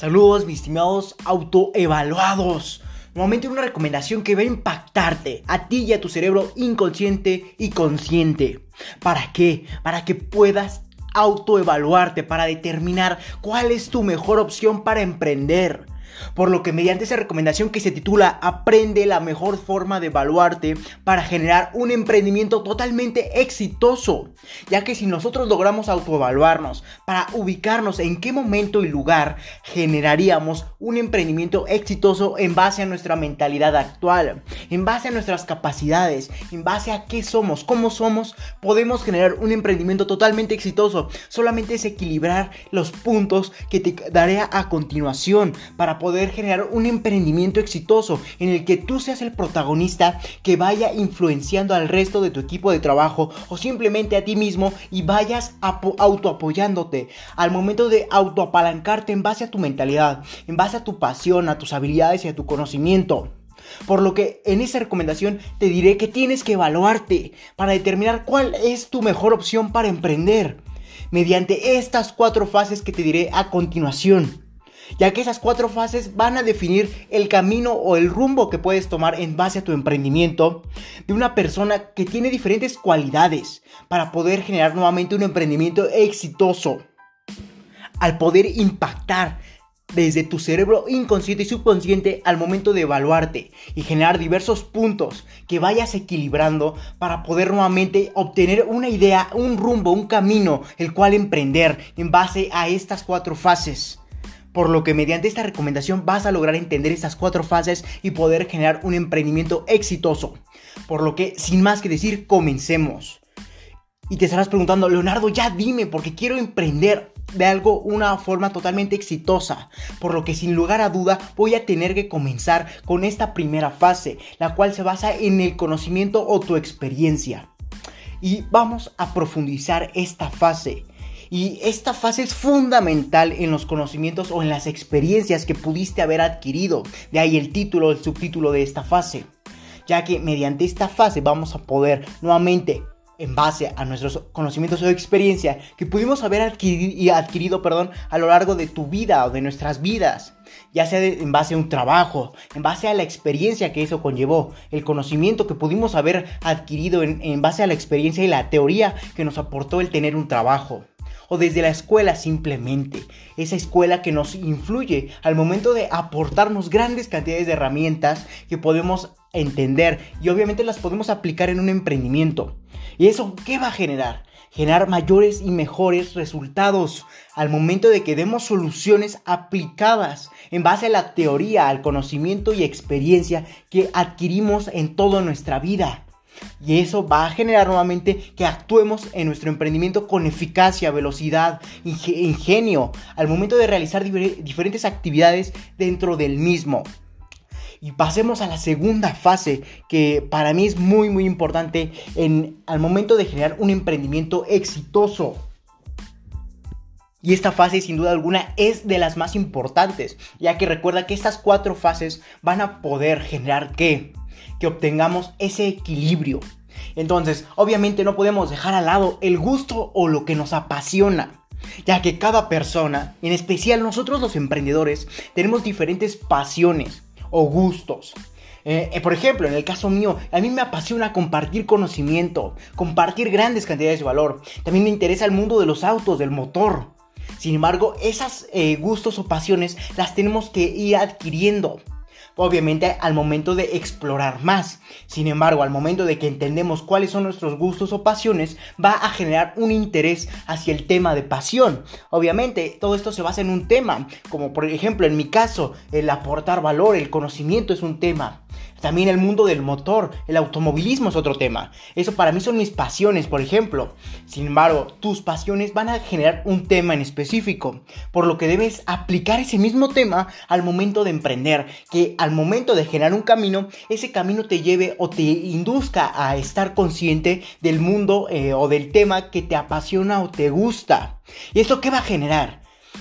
Saludos, mis estimados autoevaluados. Nuevamente una recomendación que va a impactarte a ti y a tu cerebro inconsciente y consciente. ¿Para qué? Para que puedas autoevaluarte, para determinar cuál es tu mejor opción para emprender. Por lo que mediante esa recomendación que se titula Aprende la mejor forma de evaluarte para generar un emprendimiento totalmente exitoso. Ya que si nosotros logramos autoevaluarnos para ubicarnos en qué momento y lugar generaríamos un emprendimiento exitoso en base a nuestra mentalidad actual, en base a nuestras capacidades, en base a qué somos, cómo somos, podemos generar un emprendimiento totalmente exitoso. Solamente es equilibrar los puntos que te daré a continuación para poder generar un emprendimiento exitoso en el que tú seas el protagonista que vaya influenciando al resto de tu equipo de trabajo o simplemente a ti mismo y vayas autoapoyándote. Al momento de autoapalancarte en base a tu mentalidad, en base a tu pasión, a tus habilidades y a tu conocimiento. Por lo que en esa recomendación te diré que tienes que evaluarte para determinar cuál es tu mejor opción para emprender. Mediante estas cuatro fases que te diré a continuación ya que esas cuatro fases van a definir el camino o el rumbo que puedes tomar en base a tu emprendimiento de una persona que tiene diferentes cualidades para poder generar nuevamente un emprendimiento exitoso. Al poder impactar desde tu cerebro inconsciente y subconsciente al momento de evaluarte y generar diversos puntos que vayas equilibrando para poder nuevamente obtener una idea, un rumbo, un camino el cual emprender en base a estas cuatro fases por lo que mediante esta recomendación vas a lograr entender estas cuatro fases y poder generar un emprendimiento exitoso. Por lo que, sin más que decir, comencemos. Y te estarás preguntando, Leonardo, ya dime, porque quiero emprender de algo una forma totalmente exitosa. Por lo que sin lugar a duda voy a tener que comenzar con esta primera fase, la cual se basa en el conocimiento o tu experiencia. Y vamos a profundizar esta fase. Y esta fase es fundamental en los conocimientos o en las experiencias que pudiste haber adquirido. De ahí el título, el subtítulo de esta fase. Ya que mediante esta fase vamos a poder nuevamente en base a nuestros conocimientos o experiencia que pudimos haber adquirido, adquirido perdón, a lo largo de tu vida o de nuestras vidas, ya sea en base a un trabajo, en base a la experiencia que eso conllevó, el conocimiento que pudimos haber adquirido en base a la experiencia y la teoría que nos aportó el tener un trabajo o desde la escuela simplemente. Esa escuela que nos influye al momento de aportarnos grandes cantidades de herramientas que podemos entender y obviamente las podemos aplicar en un emprendimiento. ¿Y eso qué va a generar? Generar mayores y mejores resultados al momento de que demos soluciones aplicadas en base a la teoría, al conocimiento y experiencia que adquirimos en toda nuestra vida. Y eso va a generar nuevamente que actuemos en nuestro emprendimiento con eficacia, velocidad, ingenio, al momento de realizar diferentes actividades dentro del mismo. Y pasemos a la segunda fase, que para mí es muy muy importante en, al momento de generar un emprendimiento exitoso. Y esta fase sin duda alguna es de las más importantes, ya que recuerda que estas cuatro fases van a poder generar que que obtengamos ese equilibrio. Entonces, obviamente no podemos dejar al lado el gusto o lo que nos apasiona. Ya que cada persona, en especial nosotros los emprendedores, tenemos diferentes pasiones o gustos. Eh, eh, por ejemplo, en el caso mío, a mí me apasiona compartir conocimiento, compartir grandes cantidades de valor. También me interesa el mundo de los autos, del motor. Sin embargo, esas eh, gustos o pasiones las tenemos que ir adquiriendo obviamente al momento de explorar más. Sin embargo, al momento de que entendemos cuáles son nuestros gustos o pasiones, va a generar un interés hacia el tema de pasión. Obviamente, todo esto se basa en un tema, como por ejemplo en mi caso, el aportar valor, el conocimiento es un tema. También el mundo del motor, el automovilismo es otro tema. Eso para mí son mis pasiones, por ejemplo. Sin embargo, tus pasiones van a generar un tema en específico, por lo que debes aplicar ese mismo tema al momento de emprender, que al momento de generar un camino, ese camino te lleve o te induzca a estar consciente del mundo eh, o del tema que te apasiona o te gusta. ¿Y esto qué va a generar?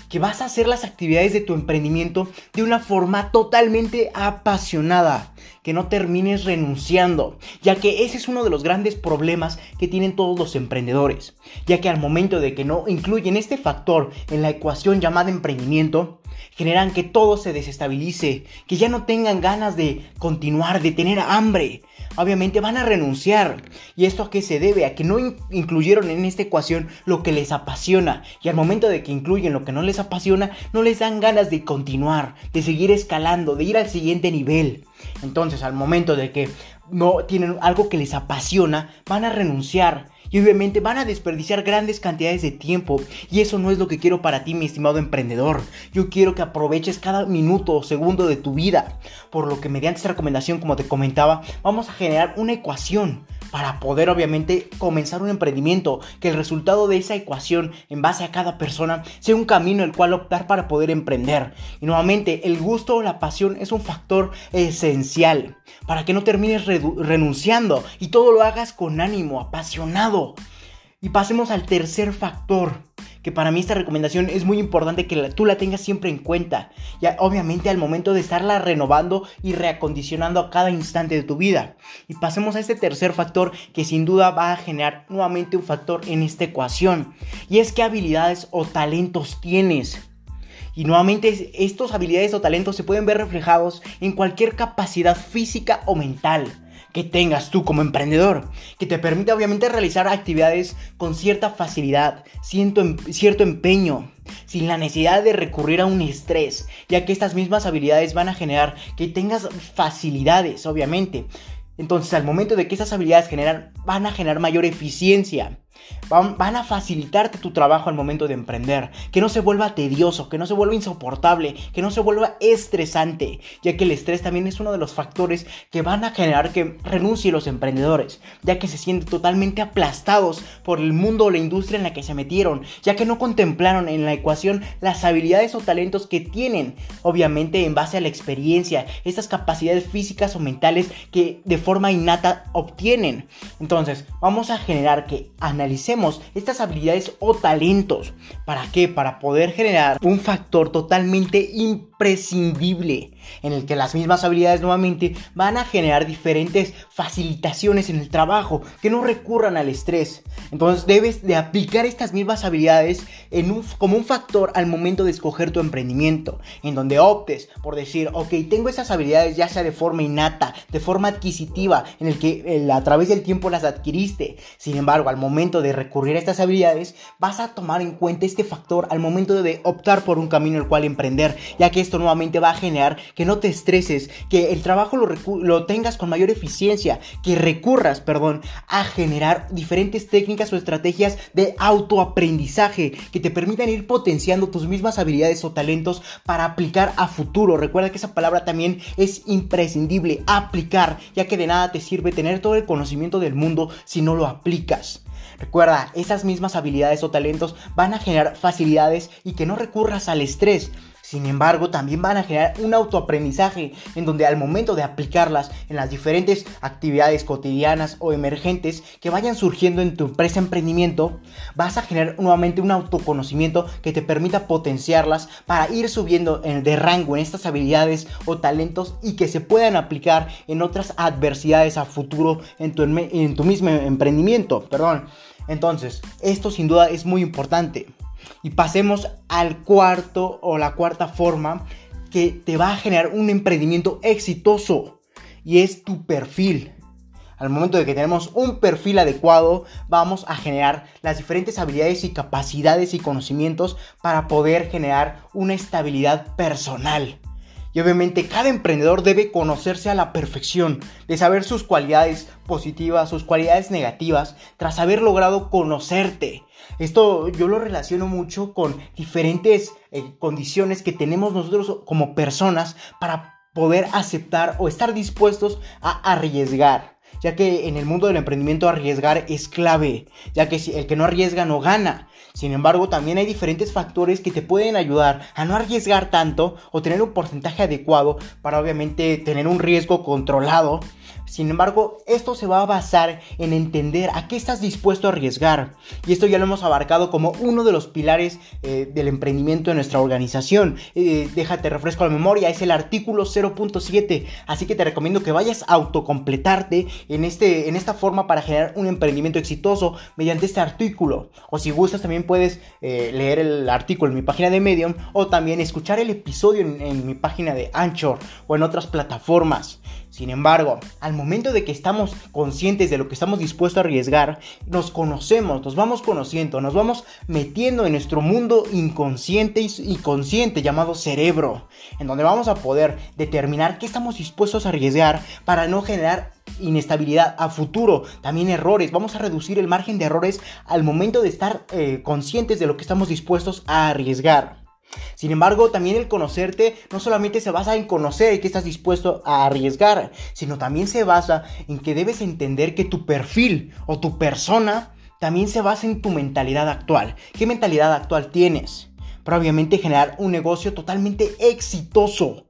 Que vas a hacer las actividades de tu emprendimiento de una forma totalmente apasionada, que no termines renunciando, ya que ese es uno de los grandes problemas que tienen todos los emprendedores, ya que al momento de que no incluyen este factor en la ecuación llamada emprendimiento, generan que todo se desestabilice, que ya no tengan ganas de continuar, de tener hambre. Obviamente van a renunciar. ¿Y esto a qué se debe? A que no incluyeron en esta ecuación lo que les apasiona. Y al momento de que incluyen lo que no les apasiona, no les dan ganas de continuar, de seguir escalando, de ir al siguiente nivel. Entonces, al momento de que no tienen algo que les apasiona, van a renunciar y obviamente van a desperdiciar grandes cantidades de tiempo. Y eso no es lo que quiero para ti mi estimado emprendedor. Yo quiero que aproveches cada minuto o segundo de tu vida, por lo que mediante esta recomendación como te comentaba vamos a generar una ecuación para poder obviamente comenzar un emprendimiento, que el resultado de esa ecuación en base a cada persona sea un camino el cual optar para poder emprender. Y nuevamente, el gusto o la pasión es un factor esencial para que no termines renunciando y todo lo hagas con ánimo, apasionado. Y pasemos al tercer factor, que para mí esta recomendación es muy importante que tú la tengas siempre en cuenta. Ya obviamente al momento de estarla renovando y reacondicionando a cada instante de tu vida. Y pasemos a este tercer factor que sin duda va a generar nuevamente un factor en esta ecuación. Y es qué habilidades o talentos tienes. Y nuevamente estos habilidades o talentos se pueden ver reflejados en cualquier capacidad física o mental que tengas tú como emprendedor, que te permite obviamente realizar actividades con cierta facilidad, em, cierto empeño, sin la necesidad de recurrir a un estrés, ya que estas mismas habilidades van a generar que tengas facilidades, obviamente. Entonces, al momento de que esas habilidades generan, van a generar mayor eficiencia Van, a facilitarte tu trabajo al momento de emprender, que no se vuelva tedioso, que no se vuelva insoportable, que no se vuelva estresante, ya que el estrés también es uno de los factores que van a generar que renuncien los emprendedores, ya que se sienten totalmente aplastados por el mundo o la industria en la que se metieron, ya que no contemplaron en la ecuación las habilidades o talentos que tienen, obviamente en base a la experiencia, estas capacidades físicas o mentales que de forma innata obtienen. Entonces, vamos a generar que estas habilidades o talentos. ¿Para qué? Para poder generar un factor totalmente imprescindible en el que las mismas habilidades nuevamente van a generar diferentes facilitaciones en el trabajo, que no recurran al estrés. Entonces debes de aplicar estas mismas habilidades en un, como un factor al momento de escoger tu emprendimiento, en donde optes por decir, ok, tengo esas habilidades ya sea de forma innata, de forma adquisitiva, en el que a través del tiempo las adquiriste. Sin embargo, al momento de recurrir a estas habilidades, vas a tomar en cuenta este factor al momento de optar por un camino el cual emprender, ya que esto nuevamente va a generar que no te estreses, que el trabajo lo tengas con mayor eficiencia, que recurras, perdón, a generar diferentes técnicas o estrategias de autoaprendizaje que te permitan ir potenciando tus mismas habilidades o talentos para aplicar a futuro. Recuerda que esa palabra también es imprescindible, aplicar, ya que de nada te sirve tener todo el conocimiento del mundo si no lo aplicas. Recuerda, esas mismas habilidades o talentos van a generar facilidades y que no recurras al estrés. Sin embargo, también van a generar un autoaprendizaje en donde al momento de aplicarlas en las diferentes actividades cotidianas o emergentes que vayan surgiendo en tu empresa emprendimiento, vas a generar nuevamente un autoconocimiento que te permita potenciarlas para ir subiendo de rango en estas habilidades o talentos y que se puedan aplicar en otras adversidades a futuro en tu, en tu mismo emprendimiento. Perdón. Entonces, esto sin duda es muy importante. Y pasemos al cuarto o la cuarta forma que te va a generar un emprendimiento exitoso y es tu perfil. Al momento de que tenemos un perfil adecuado, vamos a generar las diferentes habilidades y capacidades y conocimientos para poder generar una estabilidad personal. Y obviamente cada emprendedor debe conocerse a la perfección, de saber sus cualidades positivas, sus cualidades negativas, tras haber logrado conocerte. Esto yo lo relaciono mucho con diferentes eh, condiciones que tenemos nosotros como personas para poder aceptar o estar dispuestos a arriesgar ya que en el mundo del emprendimiento arriesgar es clave, ya que el que no arriesga no gana. Sin embargo, también hay diferentes factores que te pueden ayudar a no arriesgar tanto o tener un porcentaje adecuado para obviamente tener un riesgo controlado Sin embargo, esto se va a basar en entender a qué estás dispuesto a arriesgar. Y esto ya lo hemos abarcado como uno de los pilares eh, del emprendimiento de nuestra organización. Eh, déjate refresco la memoria, es el artículo 0.7. Así que te recomiendo que vayas a autocompletarte en, este, en esta forma para generar un emprendimiento exitoso mediante este artículo. O si gustas también puedes eh, leer el artículo en mi página de Medium o también escuchar el episodio en, en mi página de Anchor o en otras plataformas. Sin embargo, al momento de que estamos conscientes de lo que estamos dispuestos a arriesgar, nos conocemos, nos vamos conociendo, nos vamos metiendo en nuestro mundo inconsciente y consciente llamado cerebro, en donde vamos a poder determinar qué estamos dispuestos a arriesgar para no generar inestabilidad a futuro, también errores. Vamos a reducir el margen de errores al momento de estar eh, conscientes de lo que estamos dispuestos a arriesgar. Sin embargo, también el conocerte no solamente se basa en conocer que estás dispuesto a arriesgar, sino también se basa en que debes entender que tu perfil o tu persona también se basa en tu mentalidad actual. ¿Qué mentalidad actual tienes? Probablemente generar un negocio totalmente exitoso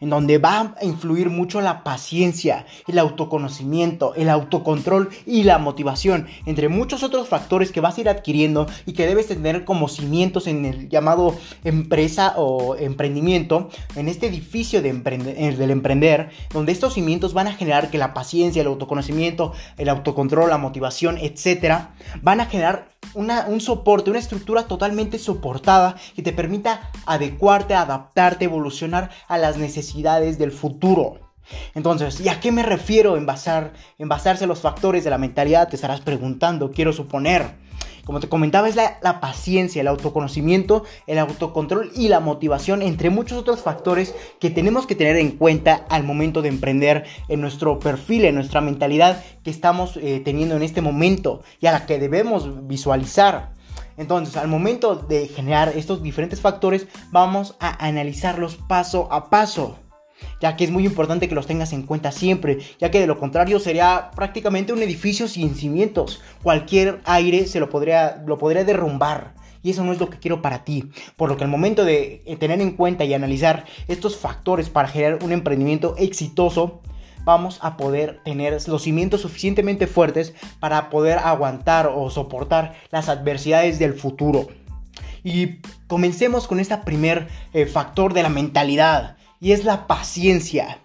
en donde va a influir mucho la paciencia, el autoconocimiento, el autocontrol y la motivación, entre muchos otros factores que vas a ir adquiriendo y que debes tener como cimientos en el llamado empresa o emprendimiento, en este edificio de eh, del emprender, donde estos cimientos van a generar que la paciencia, el autoconocimiento, el autocontrol, la motivación, etcétera, van a generar un soporte, una estructura totalmente soportada que te permita adecuarte, adaptarte, evolucionar a las necesidades del futuro. Entonces, ¿y a qué me refiero en, basar, en basarse los factores de la mentalidad? Te estarás preguntando, quiero suponer. Como te comentaba, es la, paciencia, el autoconocimiento, el autocontrol y la motivación, entre muchos otros factores que tenemos que tener en cuenta al momento de emprender en nuestro perfil, en nuestra mentalidad que estamos eh, teniendo en este momento y a la que debemos visualizar. Entonces, al momento de generar estos diferentes factores, vamos a analizarlos paso a paso ya que es muy importante que los tengas en cuenta siempre, ya que de lo contrario sería prácticamente un edificio sin cimientos. Cualquier aire se lo podría, lo podría derrumbar. Y eso no es lo que quiero para ti. Por lo que al momento de eh, tener en cuenta y analizar estos factores para generar un emprendimiento exitoso, vamos a poder tener los cimientos suficientemente fuertes para poder aguantar o soportar las adversidades del futuro. Y comencemos con este primer eh, factor de la mentalidad y es la paciencia.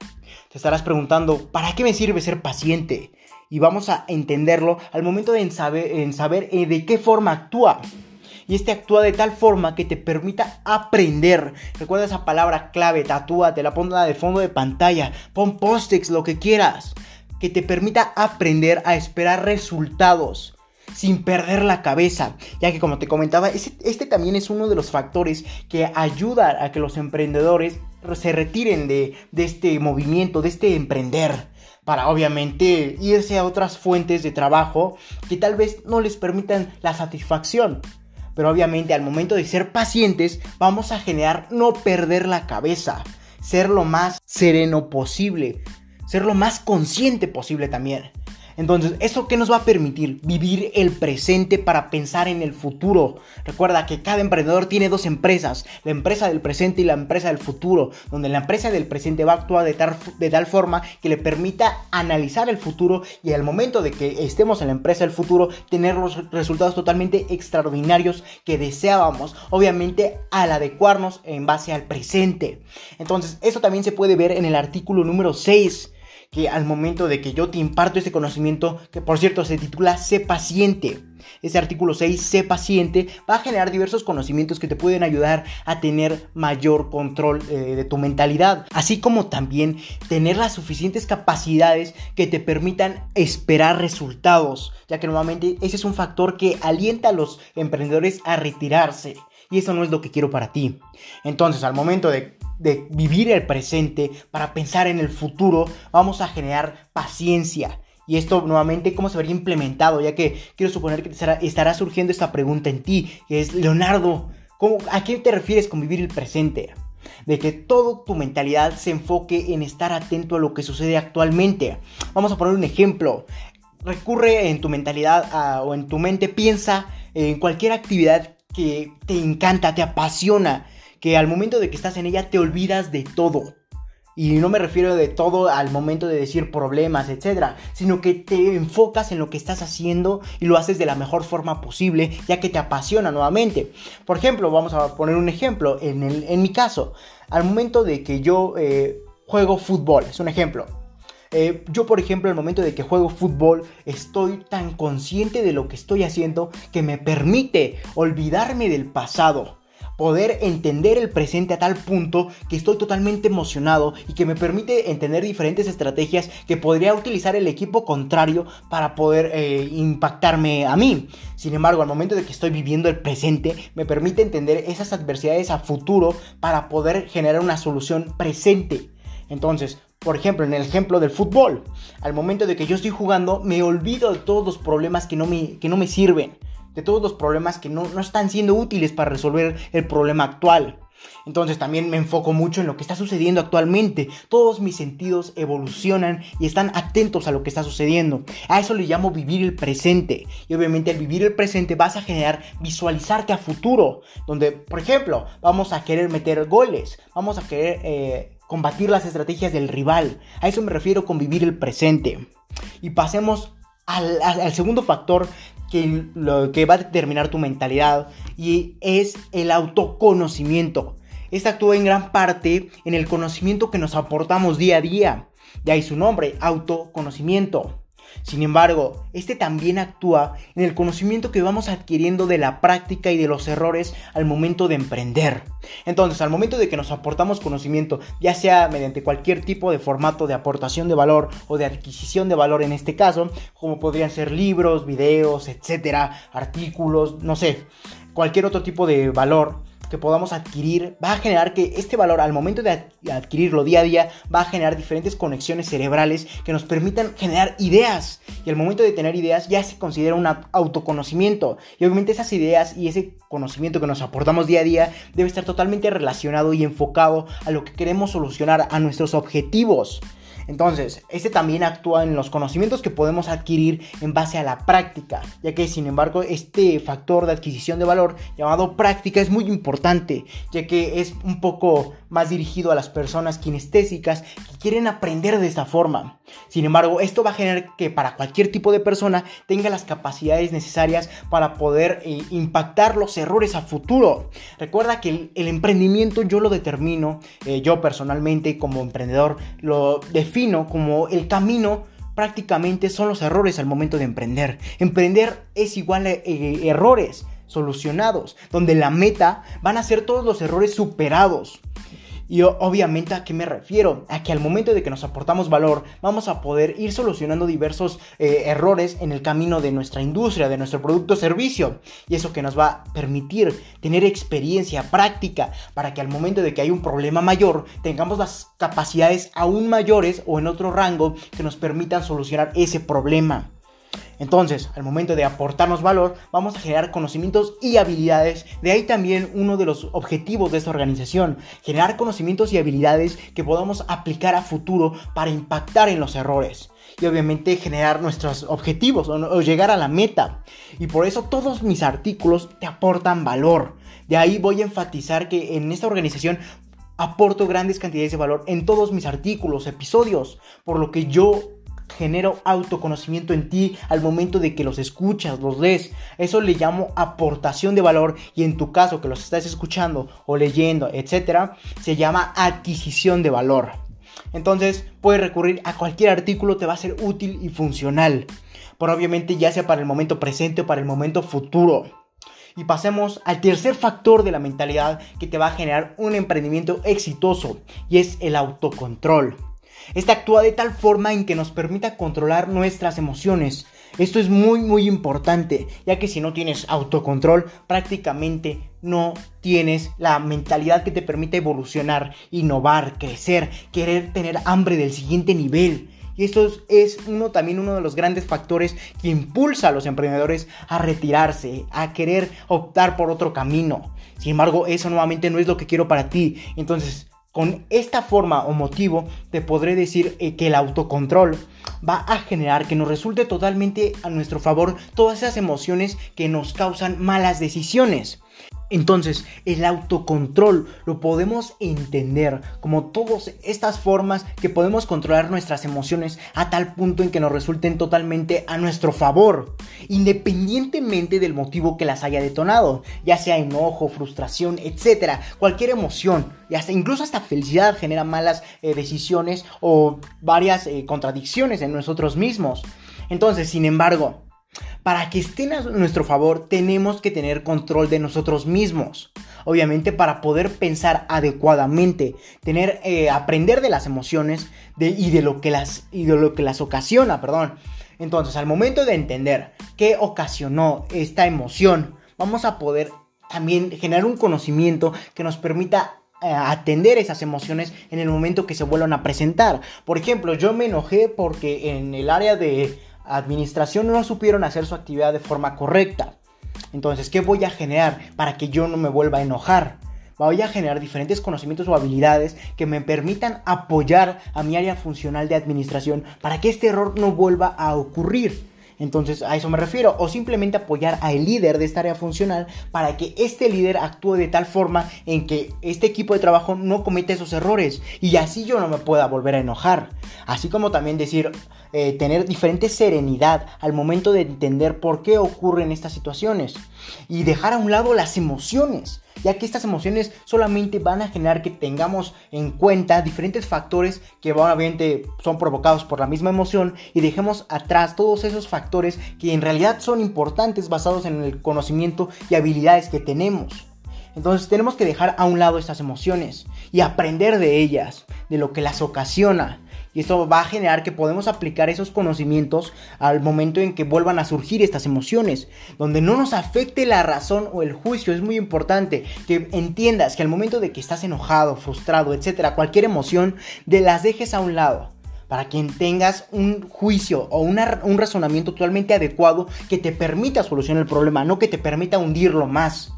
Te estarás preguntando, ¿para qué me sirve ser paciente? Y vamos a entenderlo al momento de saber, en saber eh, de qué forma actúa. Y este actúa de tal forma que te permita aprender. Recuerda esa palabra clave, tatúa, te la ponga de fondo de pantalla, pon post lo que quieras. Que te permita aprender a esperar resultados sin perder la cabeza, ya que como te comentaba, este, también es uno de los factores que ayuda a que los emprendedores se retiren de, de este movimiento, de este emprender para obviamente irse a otras fuentes de trabajo que tal vez no les permitan la satisfacción. Pero obviamente al momento de ser pacientes vamos a generar no perder la cabeza, ser lo más sereno posible, ser lo más consciente posible también. Entonces, ¿eso qué nos va a permitir? Vivir el presente para pensar en el futuro. Recuerda que cada emprendedor tiene dos empresas, la empresa del presente y la empresa del futuro, donde la empresa del presente va a actuar de tal, de tal forma que le permita analizar el futuro y al momento de que estemos en la empresa del futuro, tener los resultados totalmente extraordinarios que deseábamos, obviamente al adecuarnos en base al presente. Entonces, eso también se puede ver en el artículo número 6 que al momento de que yo te imparto este conocimiento, que por cierto se titula Sé paciente, ese artículo 6, Sé paciente, va a generar diversos conocimientos que te pueden ayudar a tener mayor control eh, de tu mentalidad, así como también tener las suficientes capacidades que te permitan esperar resultados, ya que normalmente ese es un factor que alienta a los emprendedores a retirarse. Y eso no es lo que quiero para ti. Entonces, al momento de vivir el presente, para pensar en el futuro, vamos a generar paciencia. Y esto nuevamente, ¿cómo se vería implementado? Ya que quiero suponer que estará, surgiendo esta pregunta en ti, es, Leonardo, ¿a qué te refieres con vivir el presente? De que toda tu mentalidad se enfoque en estar atento a lo que sucede actualmente. Vamos a poner un ejemplo. Recurre en tu mentalidad o en tu mente, piensa en cualquier actividad que te encanta, te apasiona que al momento de que estás en ella te olvidas de todo. Y no me refiero de todo al momento de decir problemas, etcétera, sino que te enfocas en lo que estás haciendo y lo haces de la mejor forma posible, ya que te apasiona nuevamente. Por ejemplo, vamos a poner un ejemplo. En, en mi caso, al momento de que yo eh, juego fútbol, es un ejemplo. Eh, yo, por ejemplo, al momento de que juego fútbol, estoy tan consciente de lo que estoy haciendo que me permite olvidarme del pasado poder entender el presente a tal punto que estoy totalmente emocionado y que me permite entender diferentes estrategias que podría utilizar el equipo contrario para poder eh, impactarme a mí. Sin embargo, al momento de que estoy viviendo el presente, me permite entender esas adversidades a futuro para poder generar una solución presente. Entonces, por ejemplo, en el ejemplo del fútbol, al momento de que yo estoy jugando, me olvido de todos los problemas que no me, que no me sirven de todos los problemas que no, están siendo útiles para resolver el problema actual. Entonces también me enfoco mucho en lo que está sucediendo actualmente. Todos mis sentidos evolucionan y están atentos a lo que está sucediendo. A eso le llamo vivir el presente. Y obviamente al vivir el presente vas a generar visualizarte a futuro. Donde, por ejemplo, vamos a querer meter goles. Vamos a querer eh, combatir las estrategias del rival. A eso me refiero con vivir el presente. Y pasemos al, segundo factor que, lo, que va a determinar tu mentalidad y es el autoconocimiento. Esta actúa en gran parte en el conocimiento que nos aportamos día a día. De ahí su nombre, autoconocimiento. Sin embargo, este también actúa en el conocimiento que vamos adquiriendo de la práctica y de los errores al momento de emprender. Entonces, al momento de que nos aportamos conocimiento, ya sea mediante cualquier tipo de formato de aportación de valor o de adquisición de valor en este caso, como podrían ser libros, videos, etcétera, artículos, no sé, cualquier otro tipo de valor, que podamos adquirir va a generar que este valor al momento de adquirirlo día a día va a generar diferentes conexiones cerebrales que nos permitan generar ideas y al momento de tener ideas ya se considera un autoconocimiento y obviamente esas ideas y ese conocimiento que nos aportamos día a día debe estar totalmente relacionado y enfocado a lo que queremos solucionar a nuestros objetivos. Entonces, este también actúa en los conocimientos que podemos adquirir en base a la práctica, ya que sin embargo este factor de adquisición de valor llamado práctica es muy importante, ya que es un poco más dirigido a las personas kinestésicas que quieren aprender de esta forma. Sin embargo, esto va a generar que para cualquier tipo de persona tenga las capacidades necesarias para poder eh, impactar los errores a futuro. Recuerda que el, emprendimiento yo lo determino, eh, yo personalmente como emprendedor lo defino como el camino prácticamente son los errores al momento de emprender. Emprender es igual a eh, errores solucionados, donde la meta van a ser todos los errores superados. Y obviamente a qué me refiero? A que al momento de que nos aportamos valor, vamos a poder ir solucionando diversos eh, errores en el camino de nuestra industria, de nuestro producto o servicio. Y eso que nos va a permitir tener experiencia práctica para que al momento de que hay un problema mayor, tengamos las capacidades aún mayores o en otro rango que nos permitan solucionar ese problema. Entonces, al momento de aportarnos valor, vamos a generar conocimientos y habilidades. De ahí también uno de los objetivos de esta organización, generar conocimientos y habilidades que podamos aplicar a futuro para impactar en los errores. Y obviamente generar nuestros objetivos o, llegar a la meta. Y por eso todos mis artículos te aportan valor. De ahí voy a enfatizar que en esta organización aporto grandes cantidades de valor en todos mis artículos, episodios, por lo que yo genero autoconocimiento en ti al momento de que los escuchas, los lees. Eso le llamo aportación de valor y en tu caso que los estás escuchando o leyendo, etcétera, se llama adquisición de valor. Entonces, puedes recurrir a cualquier artículo, te va a ser útil y funcional. Por obviamente ya sea para el momento presente o para el momento futuro. Y pasemos al tercer factor de la mentalidad que te va a generar un emprendimiento exitoso y es el autocontrol. Este actúa de tal forma en que nos permita controlar nuestras emociones. Esto es muy muy importante, ya que si no tienes autocontrol, prácticamente no tienes la mentalidad que te permite evolucionar, innovar, crecer, querer tener hambre del siguiente nivel. Y esto es uno también uno de los grandes factores que impulsa a los emprendedores a retirarse, a querer optar por otro camino. Sin embargo, eso nuevamente no es lo que quiero para ti. Entonces, con esta forma o motivo te podré decir eh, que el autocontrol va a generar que nos resulte totalmente a nuestro favor todas esas emociones que nos causan malas decisiones. Entonces, el autocontrol lo podemos entender como todas estas formas que podemos controlar nuestras emociones a tal punto en que nos resulten totalmente a nuestro favor, independientemente del motivo que las haya detonado, ya sea enojo, frustración, etcétera, cualquier emoción, y hasta incluso hasta felicidad genera malas eh, decisiones o varias eh, contradicciones en nosotros mismos. Entonces, sin embargo, para que estén a nuestro favor, tenemos que tener control de nosotros mismos. Obviamente para poder pensar adecuadamente, tener, eh, aprender de las emociones y, de lo que las, y de lo que las ocasiona, perdón. Entonces, al momento de entender qué ocasionó esta emoción, vamos a poder también generar un conocimiento que nos permita eh, atender esas emociones en el momento que se vuelvan a presentar. Por ejemplo, yo me enojé porque en el área de administración no supieron hacer su actividad de forma correcta. Entonces, ¿qué voy a generar para que yo no me vuelva a enojar? Voy a generar diferentes conocimientos o habilidades que me permitan apoyar a mi área funcional de administración para que este error no vuelva a ocurrir. Entonces a eso me refiero. O simplemente apoyar al líder de esta área funcional para que este líder actúe de tal forma en que este equipo de trabajo no cometa esos errores. Y así yo no me pueda volver a enojar. Así como también decir, eh, tener diferente serenidad al momento de entender por qué ocurren estas situaciones. Y dejar a un lado las emociones ya que estas emociones solamente van a generar que tengamos en cuenta diferentes factores que obviamente son provocados por la misma emoción y dejemos atrás todos esos factores que en realidad son importantes basados en el conocimiento y habilidades que tenemos. Entonces tenemos que dejar a un lado estas emociones y aprender de ellas, de lo que las ocasiona, y esto va a generar que podemos aplicar esos conocimientos al momento en que vuelvan a surgir estas emociones, donde no nos afecte la razón o el juicio. Es muy importante que entiendas que al momento de que estás enojado, frustrado, etcétera, cualquier emoción, de las dejes a un lado para que tengas un juicio o un razonamiento totalmente adecuado que te permita solucionar el problema, no que te permita hundirlo más.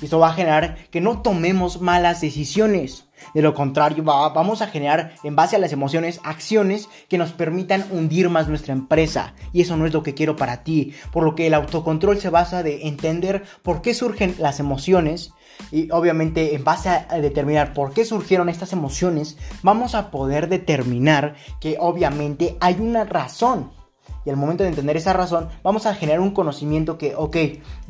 Y eso va a generar que no tomemos malas decisiones. De lo contrario, vamos a generar en base a las emociones acciones que nos permitan hundir más nuestra empresa. Y eso no es lo que quiero para ti. Por lo que el autocontrol se basa de entender por qué surgen las emociones. Y obviamente en base a determinar por qué surgieron estas emociones, vamos a poder determinar que obviamente hay una razón y al momento de entender esa razón, vamos a generar un conocimiento que, ok,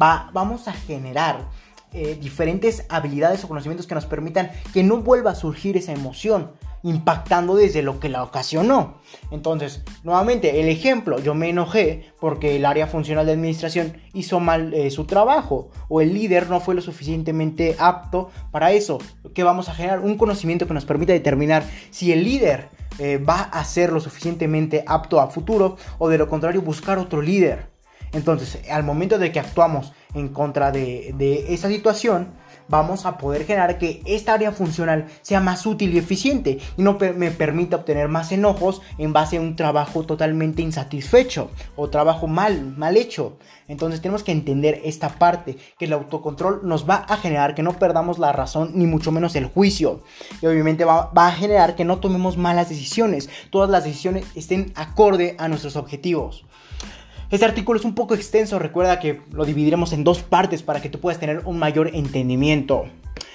va, vamos a generar eh, diferentes habilidades o conocimientos que nos permitan que no vuelva a surgir esa emoción impactando desde lo que la ocasionó. Entonces, nuevamente, el ejemplo, yo me enojé porque el área funcional de administración hizo mal eh, su trabajo o el líder no fue lo suficientemente apto para eso. ¿Qué vamos a generar? Un conocimiento que nos permita determinar si el líder eh, va a ser lo suficientemente apto a futuro o de lo contrario buscar otro líder. Entonces, al momento de que actuamos en contra de, esa situación, vamos a poder generar que esta área funcional sea más útil y eficiente y no me permita obtener más enojos en base a un trabajo totalmente insatisfecho o trabajo mal, mal hecho. Entonces tenemos que entender esta parte, que el autocontrol nos va a generar que no perdamos la razón ni mucho menos el juicio. Y obviamente va a generar que no tomemos malas decisiones, todas las decisiones estén acorde a nuestros objetivos. Este artículo es un poco extenso, recuerda que lo dividiremos en dos partes para que tú puedas tener un mayor entendimiento.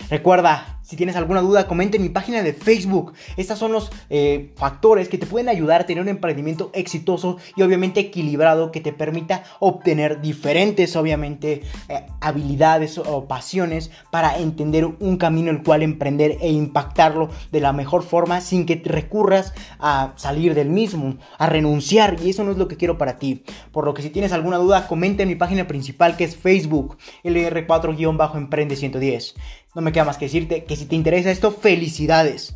Recuerda, si tienes alguna duda, comenta en mi página de Facebook. Estos son los eh, factores que te pueden ayudar a tener un emprendimiento exitoso y obviamente equilibrado que te permita obtener diferentes, obviamente, eh, habilidades o pasiones para entender un camino el cual emprender e impactarlo de la mejor forma sin que te recurras a salir del mismo, a renunciar. Y eso no es lo que quiero para ti. Por lo que si tienes alguna duda, comenta en mi página principal que es Facebook, LR4-Emprende 110. No me queda más que decirte que si te interesa esto, felicidades.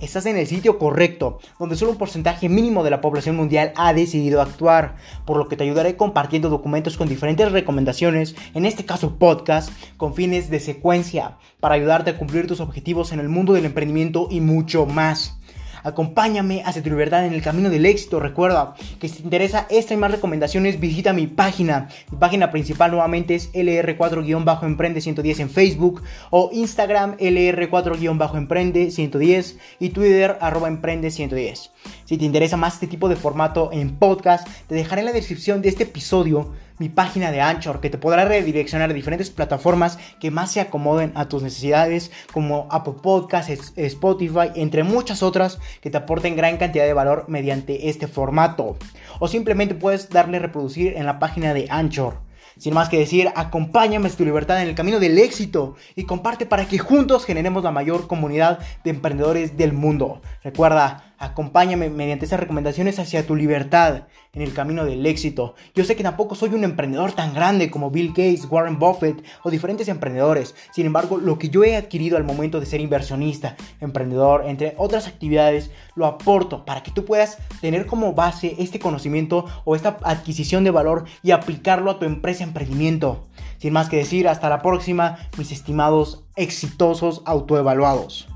Estás en el sitio correcto, donde solo un porcentaje mínimo de la población mundial ha decidido actuar, por lo que te ayudaré compartiendo documentos con diferentes recomendaciones, en este caso podcast, con fines de secuencia, para ayudarte a cumplir tus objetivos en el mundo del emprendimiento y mucho más. Acompáñame hacia tu libertad en el camino del éxito. Recuerda que si te interesa esta y más recomendaciones, visita mi página. Mi página principal nuevamente es LR4-Emprende 110 en Facebook o Instagram LR4-Emprende 110 y Twitter arroba Emprende 110. Si te interesa más este tipo de formato en podcast, te dejaré en la descripción de este episodio mi página de Anchor que te podrá redireccionar a diferentes plataformas que más se acomoden a tus necesidades como Apple Podcasts, Spotify, entre muchas otras que te aporten gran cantidad de valor mediante este formato. O simplemente puedes darle reproducir en la página de Anchor. Sin más que decir, acompáñame a tu libertad en el camino del éxito y comparte para que juntos generemos la mayor comunidad de emprendedores del mundo. Recuerda, acompáñame mediante esas recomendaciones hacia tu libertad en el camino del éxito. Yo sé que tampoco soy un emprendedor tan grande como Bill Gates, Warren Buffett o diferentes emprendedores. Sin embargo, lo que yo he adquirido al momento de ser inversionista, emprendedor, entre otras actividades, lo aporto para que tú puedas tener como base este conocimiento o esta adquisición de valor y aplicarlo a tu empresa emprendimiento. Sin más que decir, hasta la próxima, mis estimados exitosos autoevaluados.